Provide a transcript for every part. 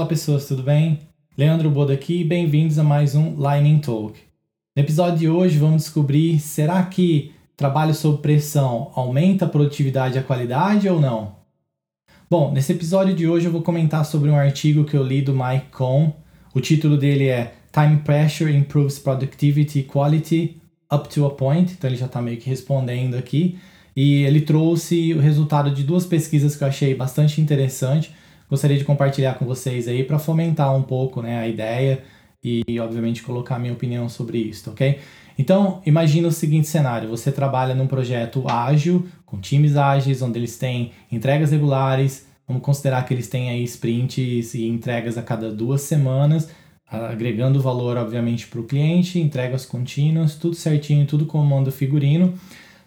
Fala pessoas, tudo bem? Leandro Boda aqui bem-vindos a mais um Lightning Talk. No episódio de hoje vamos descobrir será que trabalho sob pressão aumenta a produtividade e a qualidade ou não? Bom, nesse episódio de hoje eu vou comentar sobre um artigo que eu li do Mike Cohn. O título dele é Time Pressure Improves Productivity Quality Up to a Point, então ele já está meio que respondendo aqui. E ele trouxe o resultado de duas pesquisas que eu achei bastante interessante gostaria de compartilhar com vocês aí para fomentar um pouco né, a ideia e, obviamente, colocar minha opinião sobre isso, ok? Então, imagina o seguinte cenário: você trabalha num projeto ágil, com times ágeis, onde eles têm entregas regulares, vamos considerar que eles têm aí sprints e entregas a cada duas semanas, agregando valor, obviamente, para o cliente, entregas contínuas, tudo certinho, tudo com comando figurino.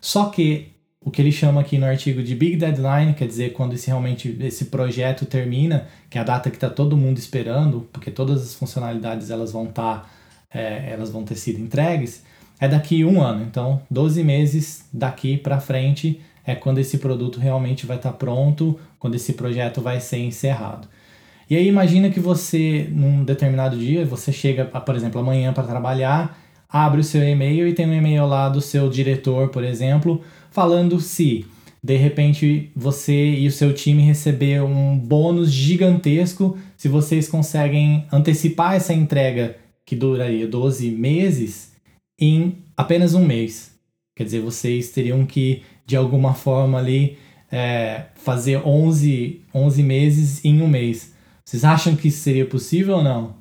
Só que o que ele chama aqui no artigo de Big Deadline, quer dizer, quando esse, realmente esse projeto termina, que é a data que está todo mundo esperando, porque todas as funcionalidades elas vão estar, tá, é, elas vão ter sido entregues, é daqui um ano. Então, 12 meses daqui para frente é quando esse produto realmente vai estar tá pronto, quando esse projeto vai ser encerrado. E aí imagina que você, num determinado dia, você chega, por exemplo, amanhã para trabalhar, abre o seu e-mail e tem um e-mail lá do seu diretor, por exemplo, falando se de repente você e o seu time receber um bônus gigantesco se vocês conseguem antecipar essa entrega que duraria 12 meses em apenas um mês. Quer dizer, vocês teriam que, de alguma forma ali, é, fazer 11, 11 meses em um mês. Vocês acham que isso seria possível ou não?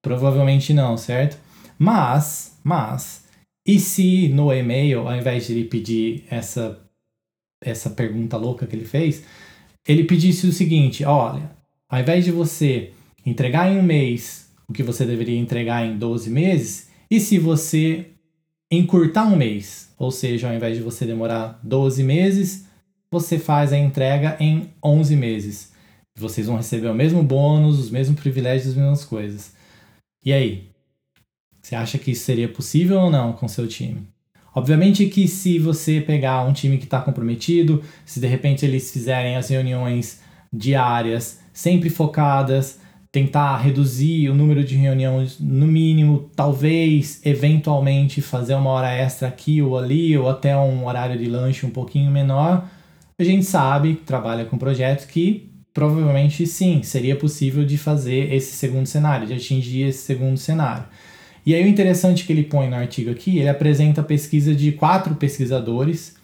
Provavelmente não, certo? Mas, mas, e se no e-mail, ao invés de ele pedir essa, essa pergunta louca que ele fez, ele pedisse o seguinte: olha, ao invés de você entregar em um mês o que você deveria entregar em 12 meses, e se você encurtar um mês, ou seja, ao invés de você demorar 12 meses, você faz a entrega em 11 meses. Vocês vão receber o mesmo bônus, os mesmos privilégios, as mesmas coisas. E aí? Você acha que isso seria possível ou não com seu time? Obviamente que se você pegar um time que está comprometido, se de repente eles fizerem as reuniões diárias sempre focadas, tentar reduzir o número de reuniões no mínimo, talvez eventualmente fazer uma hora extra aqui ou ali, ou até um horário de lanche um pouquinho menor, a gente sabe, trabalha com projetos que provavelmente sim, seria possível de fazer esse segundo cenário, de atingir esse segundo cenário. E aí o interessante que ele põe no artigo aqui, ele apresenta a pesquisa de quatro pesquisadores.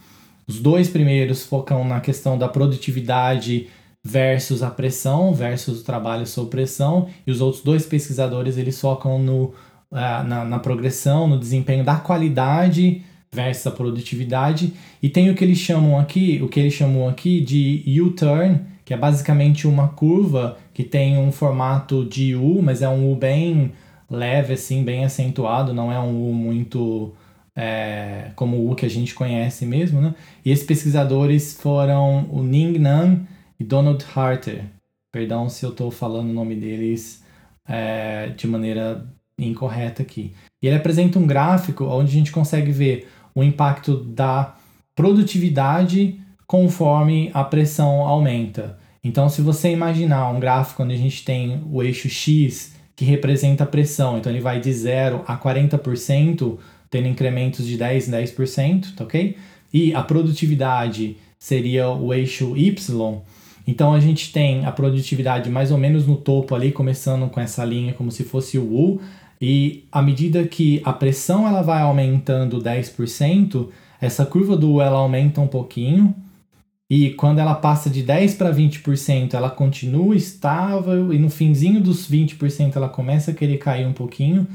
Os dois primeiros focam na questão da produtividade versus a pressão, versus o trabalho sob pressão, e os outros dois pesquisadores eles focam no, uh, na, na progressão, no desempenho da qualidade versus a produtividade. E tem o que eles chamam aqui, o que eles chamam aqui de U-turn, que é basicamente uma curva que tem um formato de U, mas é um U bem leve, assim, bem acentuado, não é um U muito é, como o U que a gente conhece mesmo, né? E esses pesquisadores foram o Ning Nan e Donald Harter. Perdão se eu estou falando o nome deles é, de maneira incorreta aqui. E ele apresenta um gráfico onde a gente consegue ver o impacto da produtividade conforme a pressão aumenta. Então, se você imaginar um gráfico onde a gente tem o eixo X que representa a pressão. Então ele vai de 0 a 40%, tendo incrementos de 10 em 10%, tá ok? E a produtividade seria o eixo Y. Então a gente tem a produtividade mais ou menos no topo ali, começando com essa linha como se fosse o U, e à medida que a pressão ela vai aumentando 10%, essa curva do U ela aumenta um pouquinho, e quando ela passa de 10 para 20%, ela continua estável e no finzinho dos 20% ela começa a querer cair um pouquinho.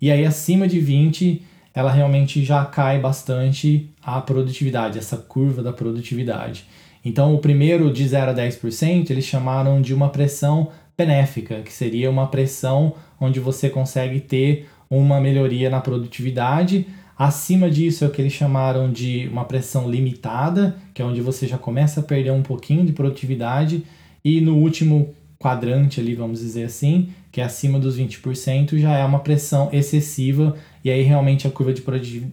E aí acima de 20, ela realmente já cai bastante a produtividade, essa curva da produtividade. Então, o primeiro de 0 a 10%, eles chamaram de uma pressão benéfica, que seria uma pressão onde você consegue ter uma melhoria na produtividade Acima disso é o que eles chamaram de uma pressão limitada, que é onde você já começa a perder um pouquinho de produtividade. E no último quadrante ali, vamos dizer assim, que é acima dos 20%, já é uma pressão excessiva e aí realmente a curva de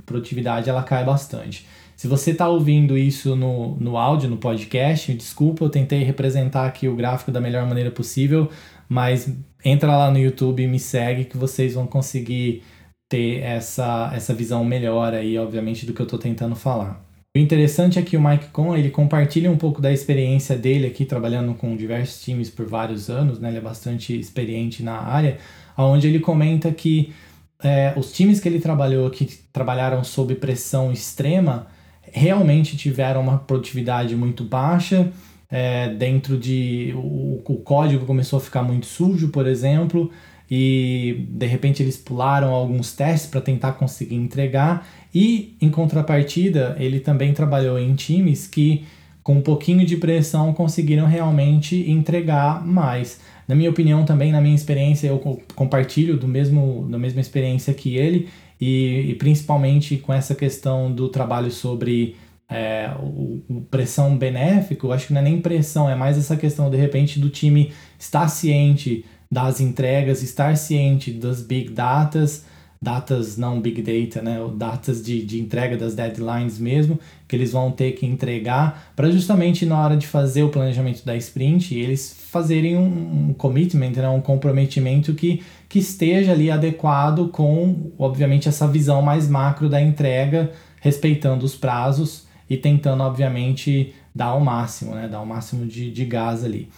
produtividade ela cai bastante. Se você está ouvindo isso no, no áudio, no podcast, desculpa, eu tentei representar aqui o gráfico da melhor maneira possível, mas entra lá no YouTube e me segue que vocês vão conseguir ter essa, essa visão melhor aí, obviamente, do que eu estou tentando falar. O interessante é que o Mike Cohn, ele compartilha um pouco da experiência dele aqui, trabalhando com diversos times por vários anos, né? Ele é bastante experiente na área, onde ele comenta que é, os times que ele trabalhou, que trabalharam sob pressão extrema, realmente tiveram uma produtividade muito baixa, é, dentro de... O, o código começou a ficar muito sujo, por exemplo, e de repente eles pularam alguns testes para tentar conseguir entregar e em contrapartida ele também trabalhou em times que com um pouquinho de pressão conseguiram realmente entregar mais. Na minha opinião também, na minha experiência, eu compartilho do mesmo da mesma experiência que ele e, e principalmente com essa questão do trabalho sobre é, o, o, pressão benéfico, acho que não é nem pressão, é mais essa questão de repente do time estar ciente das entregas, estar ciente das big datas, datas não big data, né, datas de, de entrega das deadlines mesmo, que eles vão ter que entregar, para justamente na hora de fazer o planejamento da sprint, eles fazerem um, um commitment, né, um comprometimento que, que esteja ali adequado com, obviamente, essa visão mais macro da entrega, respeitando os prazos e tentando, obviamente, dar o máximo, né, dar o máximo de, de gás ali.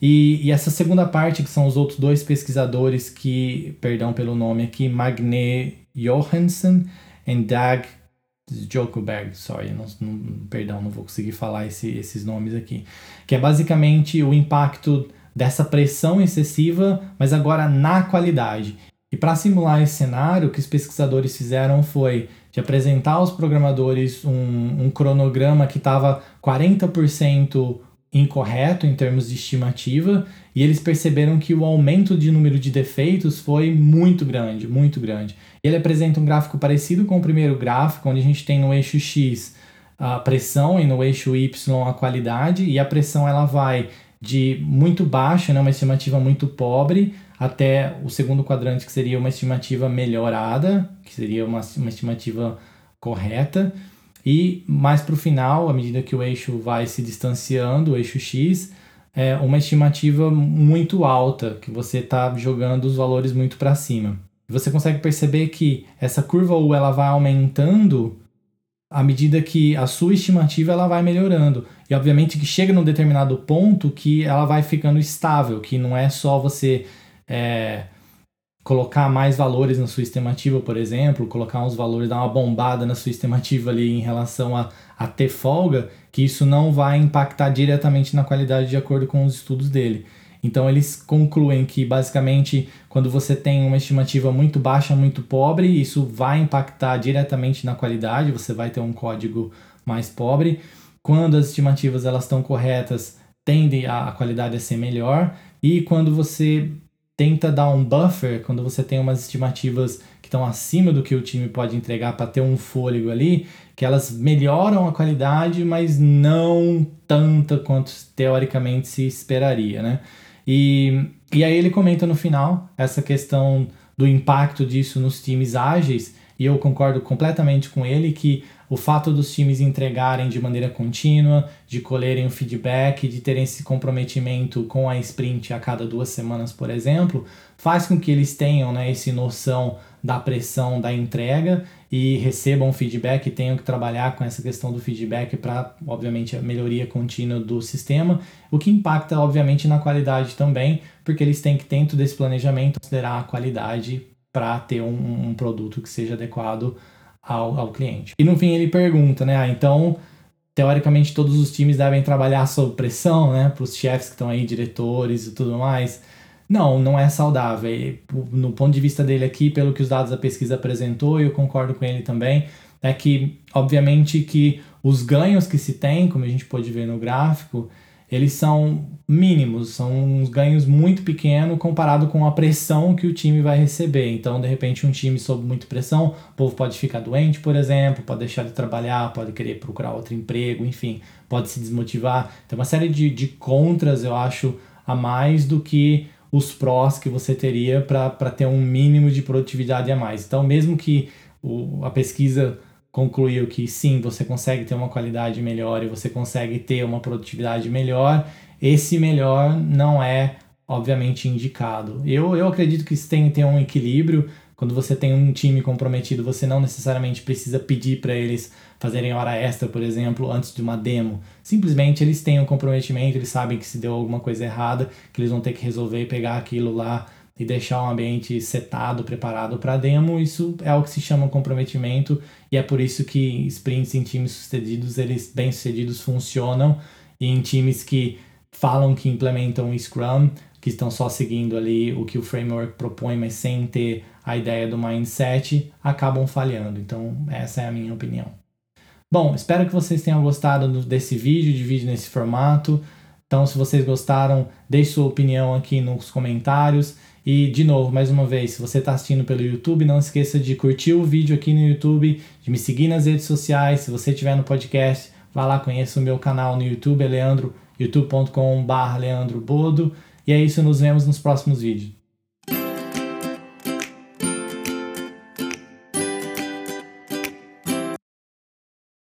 E, e, essa segunda parte, que são os outros dois pesquisadores que, perdão pelo nome aqui, Magne Johansson e Dag Jokoberg, sorry, não, não, perdão, não vou conseguir falar esse, esses nomes aqui, que é basicamente o impacto dessa pressão excessiva, mas agora na qualidade. E para simular esse cenário, o que os pesquisadores fizeram foi de apresentar aos programadores um, um cronograma que estava 40% incorreto em termos de estimativa e eles perceberam que o aumento de número de defeitos foi muito grande, muito grande. Ele apresenta um gráfico parecido com o primeiro gráfico, onde a gente tem no eixo X a pressão e no eixo Y a qualidade, e a pressão ela vai de muito baixa, né, uma estimativa muito pobre, até o segundo quadrante, que seria uma estimativa melhorada, que seria uma, uma estimativa correta. E mais para o final, à medida que o eixo vai se distanciando, o eixo X, é uma estimativa muito alta, que você está jogando os valores muito para cima. Você consegue perceber que essa curva U ela vai aumentando à medida que a sua estimativa ela vai melhorando. E obviamente que chega num determinado ponto que ela vai ficando estável, que não é só você é, colocar mais valores na sua estimativa, por exemplo, colocar uns valores, dar uma bombada na sua estimativa ali em relação a, a ter folga, que isso não vai impactar diretamente na qualidade de acordo com os estudos dele. Então eles concluem que basicamente quando você tem uma estimativa muito baixa, muito pobre, isso vai impactar diretamente na qualidade, você vai ter um código mais pobre. Quando as estimativas elas estão corretas, tende a, a qualidade a ser melhor. E quando você tenta dar um buffer quando você tem umas estimativas que estão acima do que o time pode entregar para ter um fôlego ali, que elas melhoram a qualidade, mas não tanta quanto teoricamente se esperaria, né? E, e aí ele comenta no final essa questão do impacto disso nos times ágeis, e eu concordo completamente com ele que o fato dos times entregarem de maneira contínua, de colherem o feedback, de terem esse comprometimento com a sprint a cada duas semanas, por exemplo, faz com que eles tenham né, essa noção da pressão da entrega e recebam feedback e tenham que trabalhar com essa questão do feedback para, obviamente, a melhoria contínua do sistema, o que impacta, obviamente, na qualidade também, porque eles têm que, dentro desse planejamento, considerar a qualidade para ter um, um produto que seja adequado ao, ao cliente. E no fim ele pergunta, né? Ah, então, teoricamente todos os times devem trabalhar sob pressão, né? Para os chefes que estão aí, diretores e tudo mais. Não, não é saudável. No ponto de vista dele aqui, pelo que os dados da pesquisa apresentou, e eu concordo com ele também, é que, obviamente, que os ganhos que se tem, como a gente pode ver no gráfico, eles são mínimos, são uns ganhos muito pequenos comparado com a pressão que o time vai receber. Então, de repente, um time sob muita pressão, o povo pode ficar doente, por exemplo, pode deixar de trabalhar, pode querer procurar outro emprego, enfim, pode se desmotivar. Tem uma série de, de contras, eu acho, a mais do que os prós que você teria para ter um mínimo de produtividade a mais. Então, mesmo que o, a pesquisa concluiu que sim, você consegue ter uma qualidade melhor e você consegue ter uma produtividade melhor, esse melhor não é obviamente indicado. Eu, eu acredito que tem, tem um equilíbrio. Quando você tem um time comprometido, você não necessariamente precisa pedir para eles fazerem hora extra, por exemplo, antes de uma demo. Simplesmente eles têm um comprometimento, eles sabem que se deu alguma coisa errada, que eles vão ter que resolver pegar aquilo lá e deixar um ambiente setado, preparado para demo. Isso é o que se chama comprometimento e é por isso que sprints em times sucedidos, eles bem sucedidos funcionam e em times que falam que implementam o Scrum, que estão só seguindo ali o que o framework propõe, mas sem ter a ideia do mindset, acabam falhando. Então, essa é a minha opinião. Bom, espero que vocês tenham gostado desse vídeo, de vídeo nesse formato. Então, se vocês gostaram, deixe sua opinião aqui nos comentários. E, de novo, mais uma vez, se você está assistindo pelo YouTube, não esqueça de curtir o vídeo aqui no YouTube, de me seguir nas redes sociais. Se você estiver no podcast, vá lá, conheça o meu canal no YouTube, é Leandro, youtube.com.br Leandro Bodo. E é isso, nos vemos nos próximos vídeos.